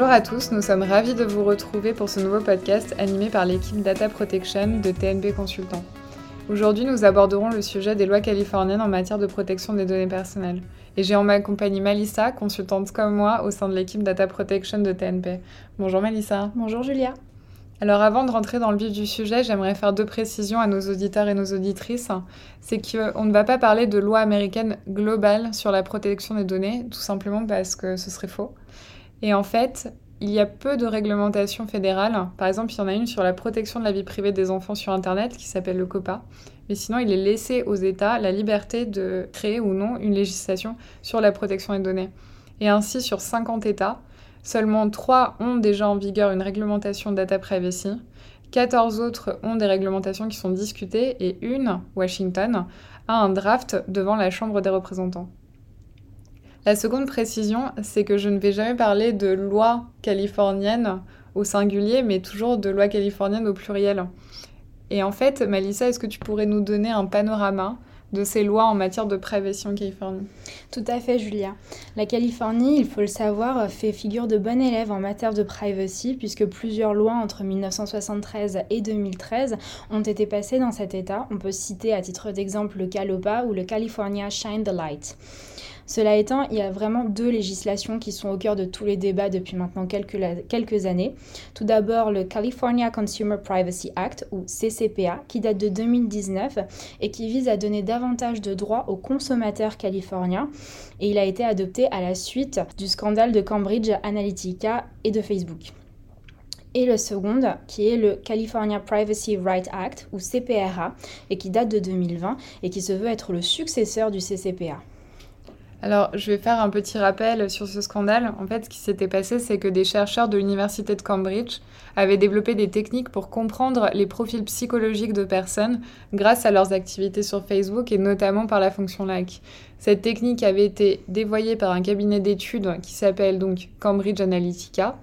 Bonjour à tous, nous sommes ravis de vous retrouver pour ce nouveau podcast animé par l'équipe Data Protection de TNP Consultant. Aujourd'hui, nous aborderons le sujet des lois californiennes en matière de protection des données personnelles. Et j'ai en ma compagnie Malissa, consultante comme moi au sein de l'équipe Data Protection de TNP. Bonjour Malissa. Bonjour Julia. Alors avant de rentrer dans le vif du sujet, j'aimerais faire deux précisions à nos auditeurs et nos auditrices. C'est qu'on ne va pas parler de loi américaine globale sur la protection des données, tout simplement parce que ce serait faux. Et en fait, il y a peu de réglementations fédérales. Par exemple, il y en a une sur la protection de la vie privée des enfants sur Internet qui s'appelle le COPA. Mais sinon, il est laissé aux États la liberté de créer ou non une législation sur la protection des données. Et ainsi, sur 50 États, Seulement 3 ont déjà en vigueur une réglementation data privacy. 14 autres ont des réglementations qui sont discutées et une, Washington, a un draft devant la Chambre des représentants. La seconde précision, c'est que je ne vais jamais parler de loi californienne au singulier, mais toujours de loi californienne au pluriel. Et en fait, Malissa, est-ce que tu pourrais nous donner un panorama de ces lois en matière de privacy en Californie? Tout à fait, Julia. La Californie, il faut le savoir, fait figure de bon élève en matière de privacy, puisque plusieurs lois entre 1973 et 2013 ont été passées dans cet État. On peut citer à titre d'exemple le CALOPA ou le California Shine the Light. Cela étant, il y a vraiment deux législations qui sont au cœur de tous les débats depuis maintenant quelques, années. Tout d'abord, le California Consumer Privacy Act, ou CCPA, qui date de 2019 et qui vise à donner davantage de droits aux consommateurs californiens. Et il a été adopté à la suite du scandale de Cambridge Analytica et de Facebook et le second qui est le California Privacy Rights Act ou CPRA et qui date de 2020 et qui se veut être le successeur du CCPA. Alors, je vais faire un petit rappel sur ce scandale. En fait, ce qui s'était passé, c'est que des chercheurs de l'université de Cambridge avaient développé des techniques pour comprendre les profils psychologiques de personnes grâce à leurs activités sur Facebook et notamment par la fonction like. Cette technique avait été dévoyée par un cabinet d'études qui s'appelle donc Cambridge Analytica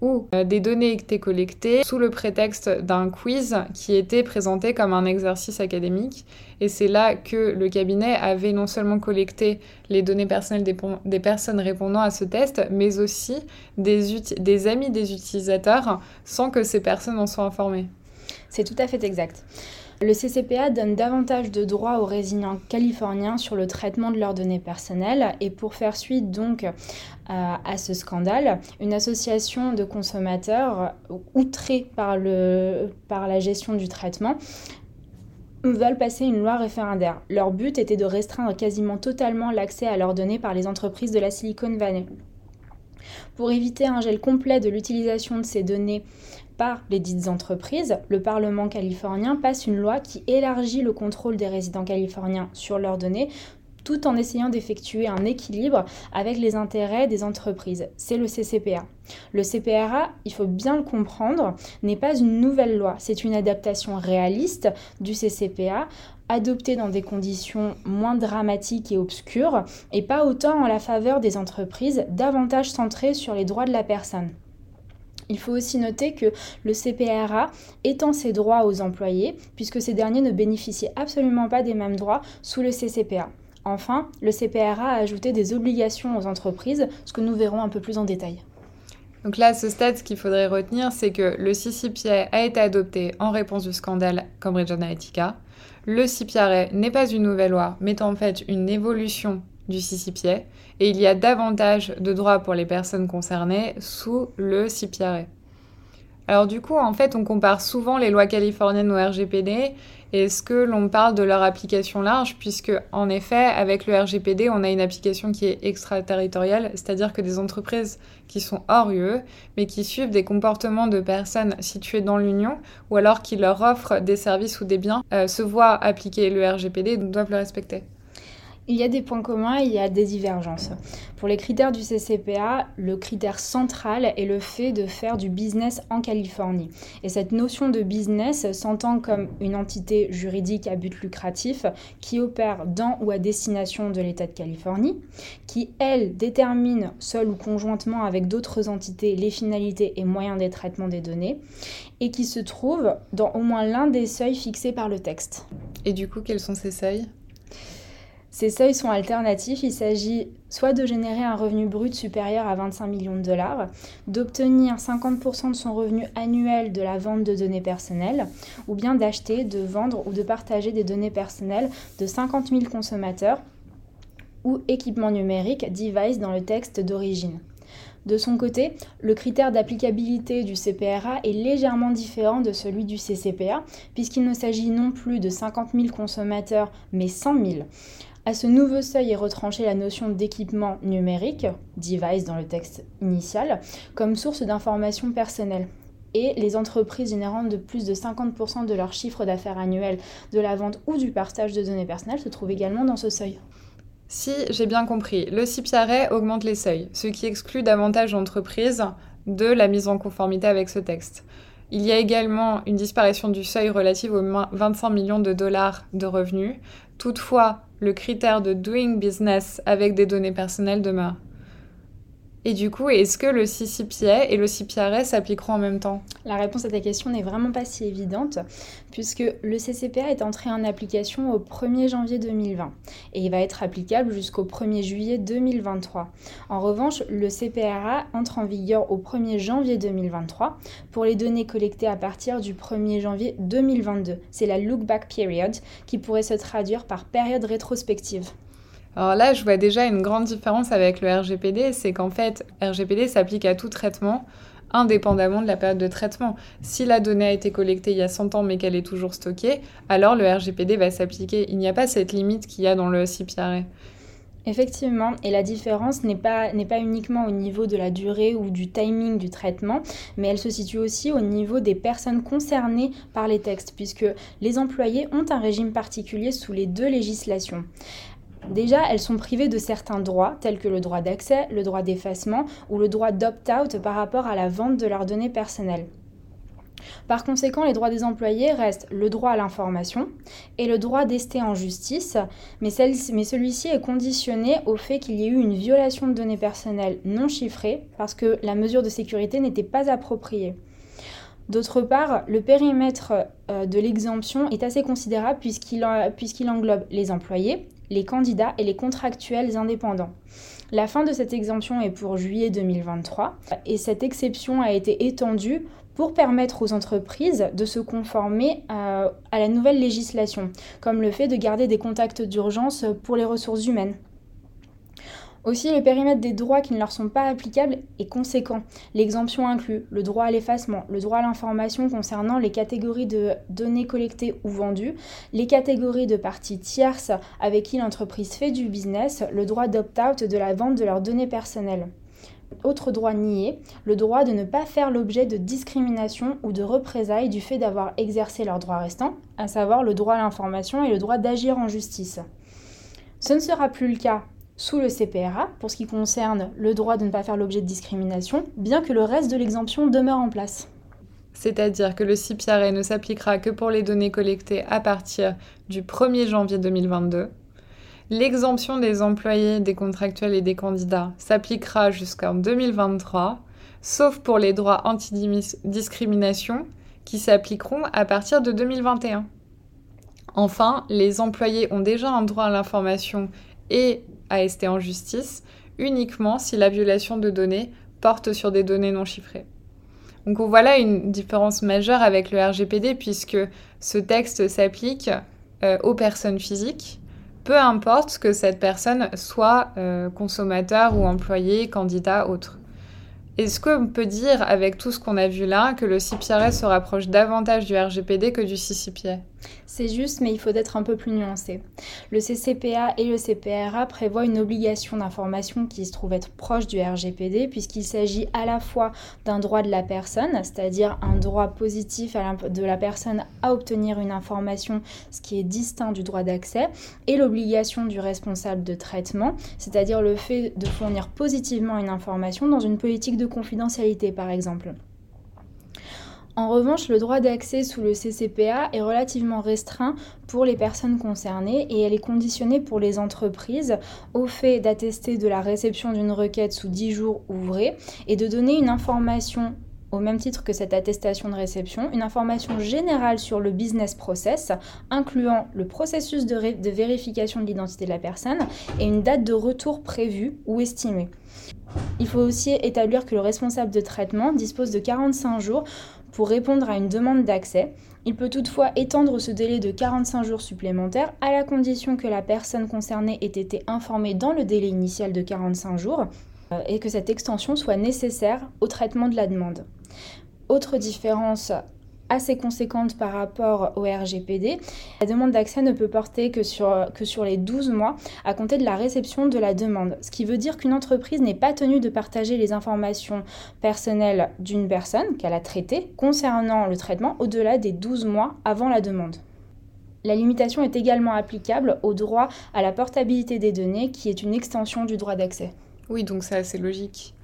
où euh, des données étaient collectées sous le prétexte d'un quiz qui était présenté comme un exercice académique. Et c'est là que le cabinet avait non seulement collecté les données personnelles des, personnes répondant à ce test, mais aussi des amis des utilisateurs sans que ces personnes en soient informées. C'est tout à fait exact. Le CCPA donne davantage de droits aux résidents californiens sur le traitement de leurs données personnelles et pour faire suite donc à ce scandale, une association de consommateurs outrés par, par la gestion du traitement veulent passer une loi référendaire. Leur but était de restreindre quasiment totalement l'accès à leurs données par les entreprises de la Silicon Valley. Pour éviter un gel complet de l'utilisation de ces données par les dites entreprises, le Parlement californien passe une loi qui élargit le contrôle des résidents californiens sur leurs données tout en essayant d'effectuer un équilibre avec les intérêts des entreprises. C'est le CCPA. Le CPRA, il faut bien le comprendre, n'est pas une nouvelle loi, c'est une adaptation réaliste du CCPA adoptée dans des conditions moins dramatiques et obscures et pas autant en la faveur des entreprises, davantage centrées sur les droits de la personne. Il faut aussi noter que le CPRA étend ses droits aux employés, puisque ces derniers ne bénéficient absolument pas des mêmes droits sous le CCPA. Enfin, le CPRA a ajouté des obligations aux entreprises, ce que nous verrons un peu plus en détail. Donc là, à ce stade, ce qu'il faudrait retenir, c'est que le CCPA a été adopté en réponse du scandale Cambridge Analytica. Le CPRA n'est pas une nouvelle loi, mais en fait une évolution du CCPA et il y a davantage de droits pour les personnes concernées sous le CPRA. Alors du coup, en fait, on compare souvent les lois californiennes au RGPD. Est-ce que l'on parle de leur application large Puisque, en effet, avec le RGPD, on a une application qui est extraterritoriale, c'est-à-dire que des entreprises qui sont hors UE, mais qui suivent des comportements de personnes situées dans l'Union, ou alors qui leur offrent des services ou des biens, euh, se voient appliquer le RGPD et doivent le respecter. Il y a des points communs et il y a des divergences. Pour les critères du CCPA, le critère central est le fait de faire du business en Californie. Et cette notion de business s'entend comme une entité juridique à but lucratif qui opère dans ou à destination de l'État de Californie, qui, elle, détermine seule ou conjointement avec d'autres entités les finalités et moyens des traitements des données, et qui se trouve dans au moins l'un des seuils fixés par le texte. Et du coup, quels sont ces seuils? Ces seuils sont alternatifs. Il s'agit soit de générer un revenu brut supérieur à 25 millions de dollars, d'obtenir 50% de son revenu annuel de la vente de données personnelles, ou bien d'acheter, de vendre ou de partager des données personnelles de 50 000 consommateurs ou équipements numériques device dans le texte d'origine. De son côté, le critère d'applicabilité du CPRA est légèrement différent de celui du CCPA, puisqu'il ne s'agit non plus de 50 000 consommateurs, mais 100 000. À ce nouveau seuil est retranchée la notion d'équipement numérique, device dans le texte initial, comme source d'informations personnelles. Et les entreprises générant de plus de 50% de leur chiffre d'affaires annuel de la vente ou du partage de données personnelles se trouvent également dans ce seuil. Si j'ai bien compris, le CIPIARET augmente les seuils, ce qui exclut davantage d'entreprises de la mise en conformité avec ce texte. Il y a également une disparition du seuil relative aux 25 millions de dollars de revenus. Toutefois, le critère de doing business avec des données personnelles demeure. Et du coup, est-ce que le CCPA et le CPRS s'appliqueront en même temps? La réponse à ta question n'est vraiment pas si évidente, puisque le CCPA est entré en application au 1er janvier 2020 et il va être applicable jusqu'au 1er juillet 2023. En revanche, le CPRA entre en vigueur au 1er janvier 2023 pour les données collectées à partir du 1er janvier 2022. C'est la look back period qui pourrait se traduire par période rétrospective. Alors là, je vois déjà une grande différence avec le RGPD, c'est qu'en fait, RGPD s'applique à tout traitement indépendamment de la période de traitement. Si la donnée a été collectée il y a 100 ans mais qu'elle est toujours stockée, alors le RGPD va s'appliquer. Il n'y a pas cette limite qu'il y a dans le CPRA. Effectivement, et la différence n'est pas, n'est pas uniquement au niveau de la durée ou du timing du traitement, mais elle se situe aussi au niveau des personnes concernées par les textes, puisque les employés ont un régime particulier sous les deux législations. Déjà, elles sont privées de certains droits, tels que le droit d'accès, le droit d'effacement ou le droit d'opt-out par rapport à la vente de leurs données personnelles. Par conséquent, les droits des employés restent le droit à l'information et le droit d'ester en justice, mais, celui-ci est conditionné au fait qu'il y ait eu une violation de données personnelles non chiffrées parce que la mesure de sécurité n'était pas appropriée. D'autre part, le périmètre euh, de l'exemption est assez considérable puisqu'il englobe les employés, les candidats et les contractuels indépendants. La fin de cette exemption est pour juillet 2023 et cette exception a été étendue pour permettre aux entreprises de se conformer à, euh, à la nouvelle législation, comme le fait de garder des contacts d'urgence pour les ressources humaines. Aussi, le périmètre des droits qui ne leur sont pas applicables est conséquent. L'exemption inclut le droit à l'effacement, le droit à l'information concernant les catégories de données collectées ou vendues, les catégories de parties tierces avec qui l'entreprise fait du business, le droit d'opt-out de la vente de leurs données personnelles. Autre droit nié, le droit de ne pas faire l'objet de discrimination ou de représailles du fait d'avoir exercé leurs droits restants, à savoir le droit à l'information et le droit d'agir en justice. Ce ne sera plus le cas sous le CPRA pour ce qui concerne le droit de ne pas faire l'objet de discrimination, bien que le reste de l'exemption demeure en place. C'est-à-dire que le CPRA ne s'appliquera que pour les données collectées à partir du 1er janvier 2022. L'exemption des employés, des contractuels et des candidats s'appliquera jusqu'en 2023, sauf pour les droits anti-discrimination qui s'appliqueront à partir de 2021. Enfin, les employés ont déjà un droit à l'information et à rester en justice uniquement si la violation de données porte sur des données non chiffrées. Donc voilà une différence majeure avec le RGPD puisque ce texte s'applique euh, aux personnes physiques, peu importe que cette personne soit euh, consommateur ou employé, candidat, autre. Est-ce qu'on peut dire, avec tout ce qu'on a vu là, que le CPRS se rapproche davantage du RGPD que du CCPA C'est juste, mais il faut être un peu plus nuancé. Le CCPA et le CPRA prévoient une obligation d'information qui se trouve être proche du RGPD, puisqu'il s'agit à la fois d'un droit de la personne, c'est-à-dire un droit positif de la personne à obtenir une information, ce qui est distinct du droit d'accès, et l'obligation du responsable de traitement, c'est-à-dire le fait de fournir positivement une information dans une politique de confidentialité par exemple. En revanche, le droit d'accès sous le CCPA est relativement restreint pour les personnes concernées et elle est conditionnée pour les entreprises au fait d'attester de la réception d'une requête sous 10 jours ouvrés et de donner une information au même titre que cette attestation de réception, une information générale sur le business process, incluant le processus de, de vérification de l'identité de la personne et une date de retour prévue ou estimée. Il faut aussi établir que le responsable de traitement dispose de 45 jours pour répondre à une demande d'accès. Il peut toutefois étendre ce délai de 45 jours supplémentaires à la condition que la personne concernée ait été informée dans le délai initial de 45 jours euh, et que cette extension soit nécessaire au traitement de la demande. Autre différence assez conséquente par rapport au RGPD. La demande d'accès ne peut porter que sur, que sur les 12 mois à compter de la réception de la demande, ce qui veut dire qu'une entreprise n'est pas tenue de partager les informations personnelles d'une personne qu'elle a traitée concernant le traitement au-delà des 12 mois avant la demande. La limitation est également applicable au droit à la portabilité des données, qui est une extension du droit d'accès. Oui, donc c'est assez logique.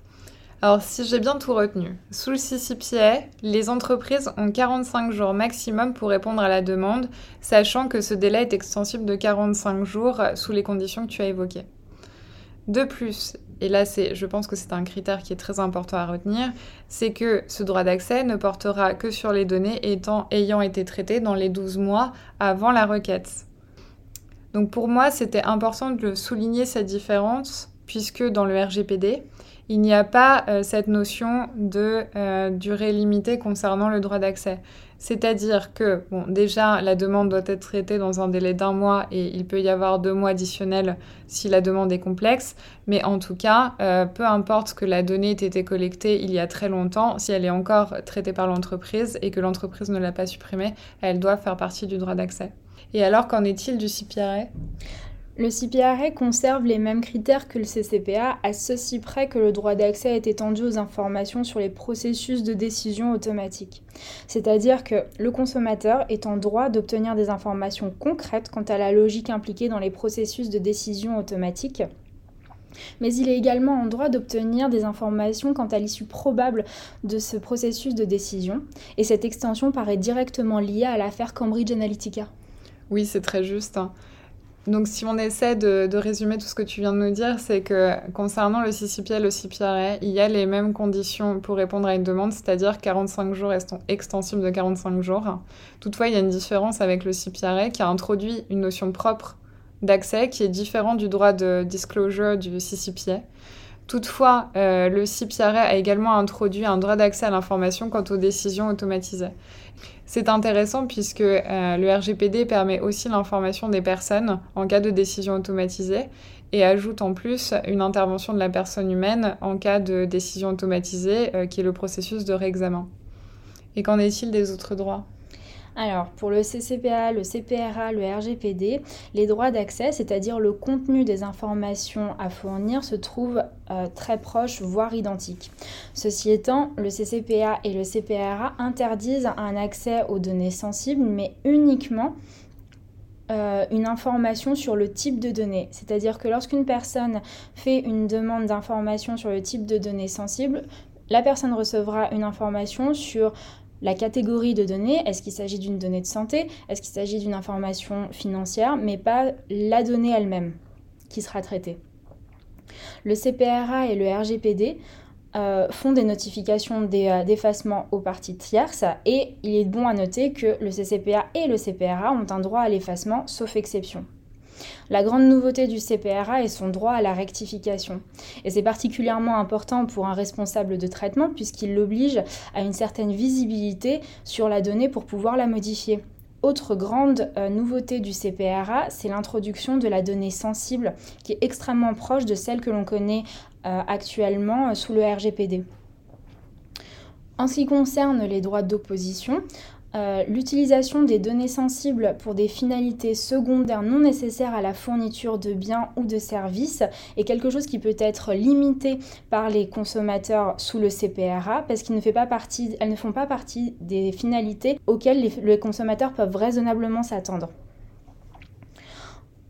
Alors, si j'ai bien tout retenu, sous le CCPA, les entreprises ont 45 jours maximum pour répondre à la demande, sachant que ce délai est extensible de 45 jours sous les conditions que tu as évoquées. De plus, et là c'est, je pense que c'est un critère qui est très important à retenir, c'est que ce droit d'accès ne portera que sur les données étant, ayant été traitées dans les 12 mois avant la requête. Donc pour moi, c'était important de souligner cette différence, puisque dans le RGPD, il n'y a pas euh, cette notion de euh, durée limitée concernant le droit d'accès. C'est-à-dire que, bon, déjà, la demande doit être traitée dans un délai d'un mois et il peut y avoir deux mois additionnels si la demande est complexe. Mais en tout cas, euh, peu importe que la donnée ait été collectée il y a très longtemps, si elle est encore traitée par l'entreprise et que l'entreprise ne l'a pas supprimée, elle doit faire partie du droit d'accès. Et alors, qu'en est-il du CPRA le CPRA conserve les mêmes critères que le CCPA à ceci près que le droit d'accès est étendu aux informations sur les processus de décision automatique. C'est-à-dire que le consommateur est en droit d'obtenir des informations concrètes quant à la logique impliquée dans les processus de décision automatique mais il est également en droit d'obtenir des informations quant à l'issue probable de ce processus de décision, et cette extension paraît directement liée à l'affaire Cambridge Analytica. Oui, c'est très juste. Donc, si on essaie de, résumer tout ce que tu viens de nous dire, c'est que concernant le CCPA et le CPRA, il y a les mêmes conditions pour répondre à une demande, c'est-à-dire 45 jours extensibles de 45 jours. Toutefois, il y a une différence avec le CPRA qui a introduit une notion propre d'accès qui est différente du droit de disclosure du CCPA. Toutefois, euh, le CPRA a également introduit un droit d'accès à l'information quant aux décisions automatisées. C'est intéressant puisque euh, le RGPD permet aussi l'information des personnes en cas de décision automatisée et ajoute en plus une intervention de la personne humaine en cas de décision automatisée euh, qui est le processus de réexamen. Et qu'en est-il des autres droits? Alors, pour le CCPA, le CPRA, le RGPD, les droits d'accès, c'est-à-dire le contenu des informations à fournir, se trouvent euh, très proches, voire identiques. Ceci étant, le CCPA et le CPRA interdisent un accès aux données sensibles, mais uniquement euh, une information sur le type de données. C'est-à-dire que lorsqu'une personne fait une demande d'information sur le type de données sensibles, la personne recevra une information sur la catégorie de données, est-ce qu'il s'agit d'une donnée de santé, est-ce qu'il s'agit d'une information financière, mais pas la donnée elle-même qui sera traitée. Le CPRA et le RGPD euh, font des notifications euh, d'effacement aux parties tierces et il est bon à noter que le CCPA et le CPRA ont un droit à l'effacement sauf exception. La grande nouveauté du CPRA est son droit à la rectification. Et c'est particulièrement important pour un responsable de traitement puisqu'il l'oblige à une certaine visibilité sur la donnée pour pouvoir la modifier. Autre grande euh, nouveauté du CPRA, c'est l'introduction de la donnée sensible qui est extrêmement proche de celle que l'on connaît euh, actuellement euh, sous le RGPD. En ce qui concerne les droits d'opposition, euh, l'utilisation des données sensibles pour des finalités secondaires non nécessaires à la fourniture de biens ou de services est quelque chose qui peut être limité par les consommateurs sous le CPRA parce qu'elles ne, ne font pas partie des finalités auxquelles les consommateurs peuvent raisonnablement s'attendre.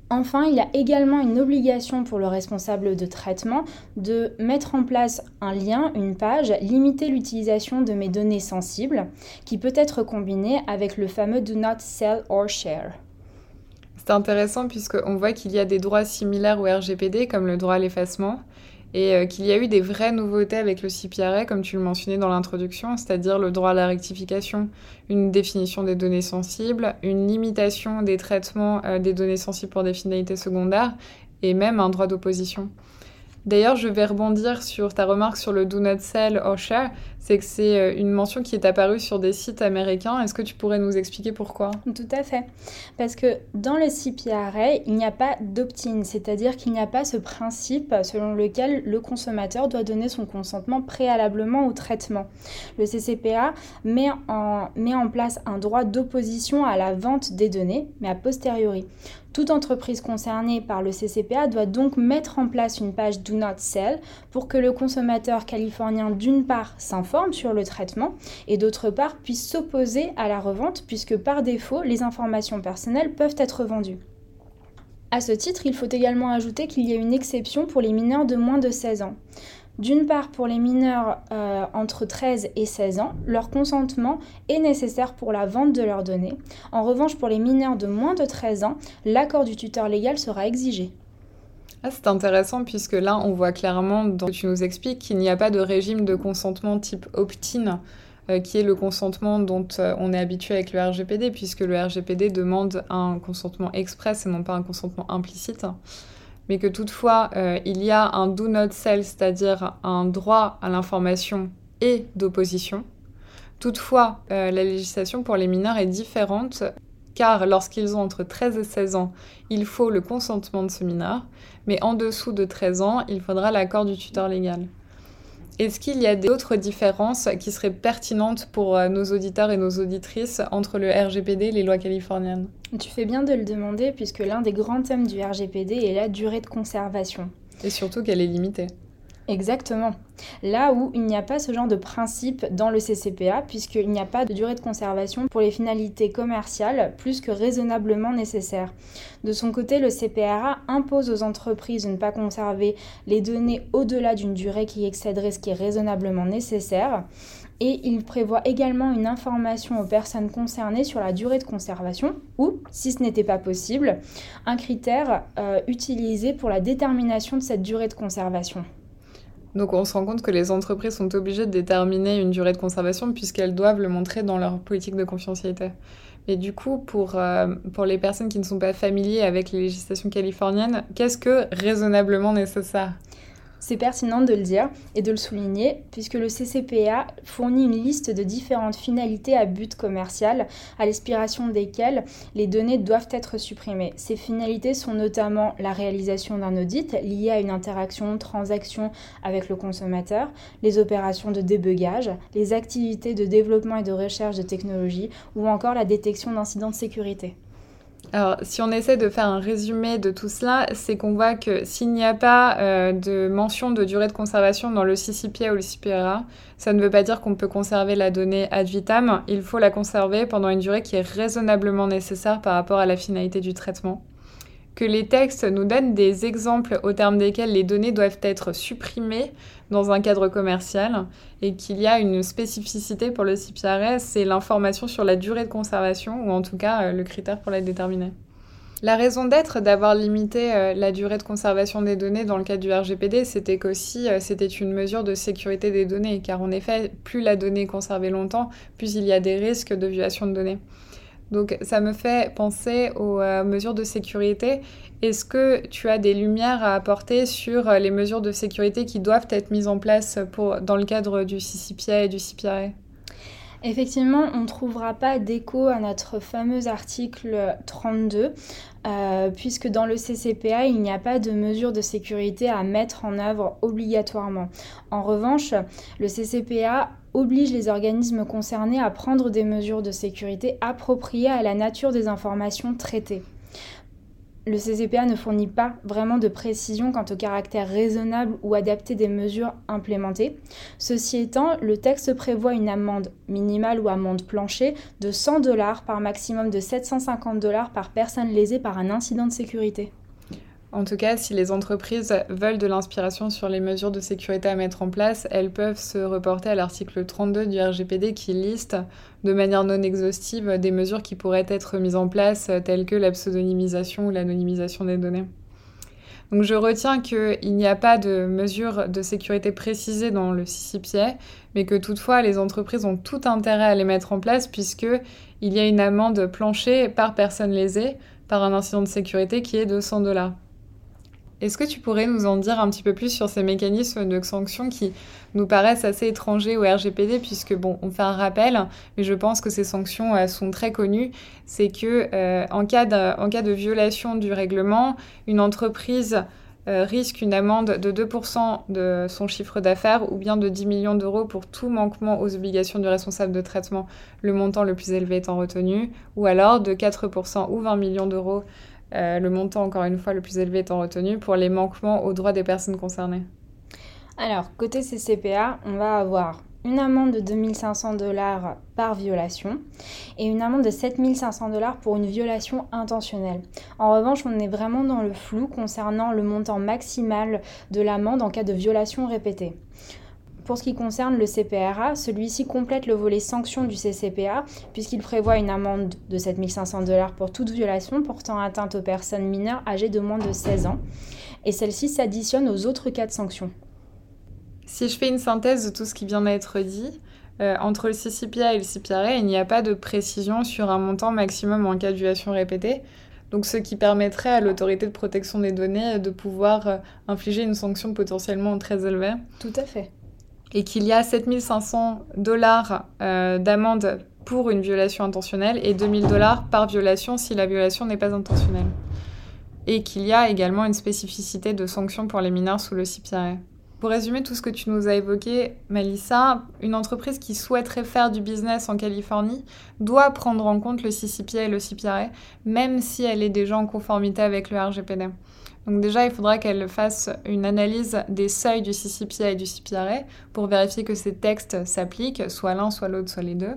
Enfin, il y a également une obligation pour le responsable de traitement de mettre en place un lien, une page, limiter l'utilisation de mes données sensibles, qui peut être combinée avec le fameux Do Not Sell or Share. C'est intéressant puisqu'on voit qu'il y a des droits similaires au RGPD, comme le droit à l'effacement. Et euh, qu'il y a eu des vraies nouveautés avec le CPRA, comme tu le mentionnais dans l'introduction, c'est-à-dire le droit à la rectification, une définition des données sensibles, une limitation des traitements euh, des données sensibles pour des finalités secondaires, et même un droit d'opposition. D'ailleurs, je vais rebondir sur ta remarque sur le Do Not Sell or. C'est que c'est euh, une mention qui est apparue sur des sites américains. Est-ce que tu pourrais nous expliquer pourquoi? Tout à fait. Parce que dans le CPRA, il n'y a pas d'opt-in, c'est-à-dire qu'il n'y a pas ce principe selon lequel le consommateur doit donner son consentement préalablement au traitement. Le CCPA met en, met en place un droit d'opposition à la vente des données, mais a posteriori. Toute entreprise concernée par le CCPA doit donc mettre en place une page Do Not Sell pour que le consommateur californien d'une part s'informe sur le traitement et d'autre part puisse s'opposer à la revente puisque par défaut les informations personnelles peuvent être vendues. À ce titre, il faut également ajouter qu'il y a une exception pour les mineurs de moins de 16 ans. D'une part, pour les mineurs euh, entre 13 et 16 ans, leur consentement est nécessaire pour la vente de leurs données. En revanche, pour les mineurs de moins de 13 ans, l'accord du tuteur légal sera exigé. Ah, c'est intéressant puisque là, on voit clairement, dans ce que tu nous expliques, qu'il n'y a pas de régime de consentement type opt-in, euh, qui est le consentement dont euh, on est habitué avec le RGPD, puisque le RGPD demande un consentement express et non pas un consentement implicite mais que toutefois euh, il y a un do not sell, c'est-à-dire un droit à l'information et d'opposition. Toutefois, euh, la législation pour les mineurs est différente car lorsqu'ils ont entre 13 et 16 ans, il faut le consentement de ce mineur, mais en dessous de 13 ans, il faudra l'accord du tuteur légal. Est-ce qu'il y a d'autres différences qui seraient pertinentes pour euh, nos auditeurs et nos auditrices entre le RGPD et les lois californiennes? Tu fais bien de le demander puisque l'un des grands thèmes du RGPD est la durée de conservation. Et surtout qu'elle est limitée. Exactement. Là où il n'y a pas ce genre de principe dans le CCPA, puisqu'il n'y a pas de durée de conservation pour les finalités commerciales plus que raisonnablement nécessaires. De son côté, le CPRA impose aux entreprises de ne pas conserver les données au-delà d'une durée qui excéderait ce qui est raisonnablement nécessaire. Et il prévoit également une information aux personnes concernées sur la durée de conservation ou, si ce n'était pas possible, un critère euh, utilisé pour la détermination de cette durée de conservation. Donc on se rend compte que les entreprises sont obligées de déterminer une durée de conservation puisqu'elles doivent le montrer dans leur politique de confidentialité. Et du coup, pour, euh, pour les personnes qui ne sont pas familiers avec les législations californiennes, qu'est-ce que raisonnablement nécessaire? C'est pertinent de le dire et de le souligner puisque le CCPA fournit une liste de différentes finalités à but commercial à l'expiration desquelles les données doivent être supprimées. Ces finalités sont notamment la réalisation d'un audit lié à une interaction, transaction avec le consommateur, les opérations de débugage, les activités de développement et de recherche de technologies ou encore la détection d'incidents de sécurité. Alors, si on essaie de faire un résumé de tout cela, c'est qu'on voit que s'il n'y a pas euh, de mention de durée de conservation dans le CCPA ou le CPRA, ça ne veut pas dire qu'on peut conserver la donnée ad vitam. Il faut la conserver pendant une durée qui est raisonnablement nécessaire par rapport à la finalité du traitement que les textes nous donnent des exemples au terme desquels les données doivent être supprimées dans un cadre commercial et qu'il y a une spécificité pour le CPRS, c'est l'information sur la durée de conservation ou en tout cas euh, le critère pour la déterminer. La raison d'être d'avoir limité euh, la durée de conservation des données dans le cadre du RGPD, c'était qu'aussi euh, c'était une mesure de sécurité des données, car en effet, plus la donnée est conservée longtemps, plus il y a des risques de violation de données. Donc ça me fait penser aux euh, mesures de sécurité. Est-ce que tu as des lumières à apporter sur euh, les mesures de sécurité qui doivent être mises en place dans le cadre du CCPA et du CPRA Effectivement, on ne trouvera pas d'écho à notre fameux article 32, euh, puisque dans le CCPA, il n'y a pas de mesures de sécurité à mettre en œuvre obligatoirement. En revanche, le CCPA oblige les organismes concernés à prendre des mesures de sécurité appropriées à la nature des informations traitées. Le CCPA ne fournit pas vraiment de précision quant au caractère raisonnable ou adapté des mesures implémentées. Ceci étant, le texte prévoit une amende minimale ou amende plancher de 100 dollars par maximum de 750 dollars par personne lésée par un incident de sécurité. En tout cas, si les entreprises veulent de l'inspiration sur les mesures de sécurité à mettre en place, elles peuvent se reporter à l'article 32 du RGPD qui liste de manière non exhaustive des mesures qui pourraient être mises en place, telles que la pseudonymisation ou l'anonymisation des données. Donc je retiens qu'il n'y a pas de mesures de sécurité précisées dans le CCPA, mais que toutefois les entreprises ont tout intérêt à les mettre en place puisqu'il y a une amende plancher par personne lésée par un incident de sécurité qui est de 100 dollars. Est-ce que tu pourrais nous en dire un petit peu plus sur ces mécanismes de sanctions qui nous paraissent assez étrangers au RGPD puisque bon, on fait un rappel, mais je pense que ces sanctions sont très connues. C'est que euh, en, cas de, violation du règlement, une entreprise euh, risque une amende de 2% de son chiffre d'affaires ou bien de 10 millions d'euros pour tout manquement aux obligations du responsable de traitement, le montant le plus élevé étant retenu, ou alors de 4% ou 20 millions d'euros euh, le montant, encore une fois, le plus élevé étant retenu pour les manquements aux droits des personnes concernées. Alors, côté CCPA, on va avoir une amende de 2500 dollars par violation et une amende de 7500 dollars pour une violation intentionnelle. En revanche, on est vraiment dans le flou concernant le montant maximal de l'amende en cas de violation répétée. Pour ce qui concerne le CPRA, celui-ci complète le volet sanction du CCPA puisqu'il prévoit une amende de 7500 dollars pour toute violation portant atteinte aux personnes mineures âgées de moins de 16 ans. Et celle-ci s'additionne aux autres cas de sanctions. Si je fais une synthèse de tout ce qui vient d'être dit, euh, entre le CCPA et le CPRA, il n'y a pas de précision sur un montant maximum en cas de violation répétée. Donc, ce qui permettrait à l'autorité de protection des données de pouvoir euh, infliger une sanction potentiellement très élevée. Tout à fait et qu'il y a 7500 dollars euh, d'amende pour une violation intentionnelle et 2000 dollars par violation si la violation n'est pas intentionnelle. Et qu'il y a également une spécificité de sanction pour les mineurs sous le CPRA. Pour résumer tout ce que tu nous as évoqué, Melissa, une entreprise qui souhaiterait faire du business en Californie doit prendre en compte le CCPA et le CPRA, même si elle est déjà en conformité avec le RGPD. Donc déjà, il faudra qu'elle fasse une analyse des seuils du CCPA et du CPRA pour vérifier que ces textes s'appliquent, soit l'un, soit l'autre, soit les deux.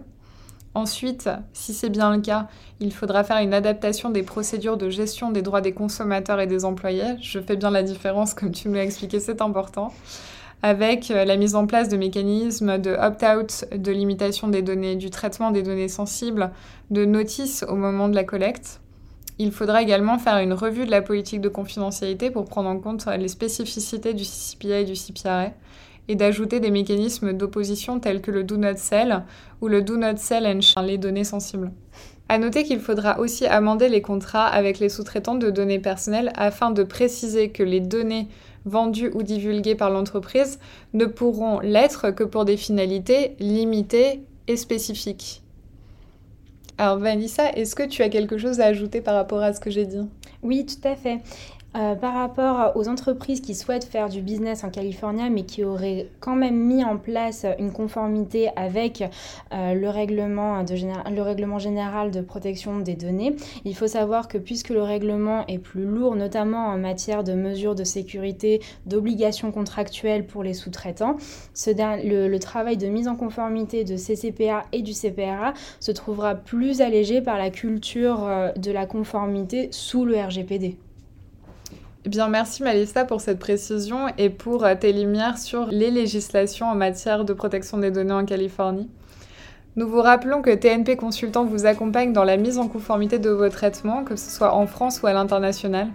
Ensuite, si c'est bien le cas, il faudra faire une adaptation des procédures de gestion des droits des consommateurs et des employés. Je fais bien la différence, comme tu me l'as expliqué, c'est important. Avec euh, la mise en place de mécanismes de opt-out, de limitation des données, du traitement des données sensibles, de notice au moment de la collecte. Il faudra également faire une revue de la politique de confidentialité pour prendre en compte les spécificités du CCPA et du CPRA et d'ajouter des mécanismes d'opposition tels que le do not sell ou le do not sell and les données sensibles. À noter qu'il faudra aussi amender les contrats avec les sous-traitants de données personnelles afin de préciser que les données vendues ou divulguées par l'entreprise ne pourront l'être que pour des finalités limitées et spécifiques. Alors Vanessa, est-ce que tu as quelque chose à ajouter par rapport à ce que j'ai dit? Oui, tout à fait. Euh, par rapport aux entreprises qui souhaitent faire du business en Californie, mais qui auraient quand même mis en place une conformité avec euh, le, règlement général de protection des données, il faut savoir que puisque le règlement est plus lourd, notamment en matière de mesures de sécurité, d'obligations contractuelles pour les sous-traitants, le, le travail de mise en conformité de CCPA et du CPRA se trouvera plus allégé par la culture euh, de la conformité sous le RGPD. Eh bien, merci Malissa pour cette précision et pour euh, tes lumières sur les législations en matière de protection des données en Californie. Nous vous rappelons que TNP Consultant vous accompagne dans la mise en conformité de vos traitements, que ce soit en France ou à l'international.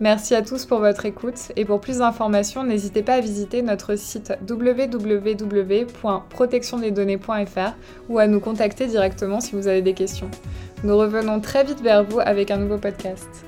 Merci à tous pour votre écoute et pour plus d'informations, n'hésitez pas à visiter notre site www.protectiondesdonnées.fr ou à nous contacter directement si vous avez des questions. Nous revenons très vite vers vous avec un nouveau podcast.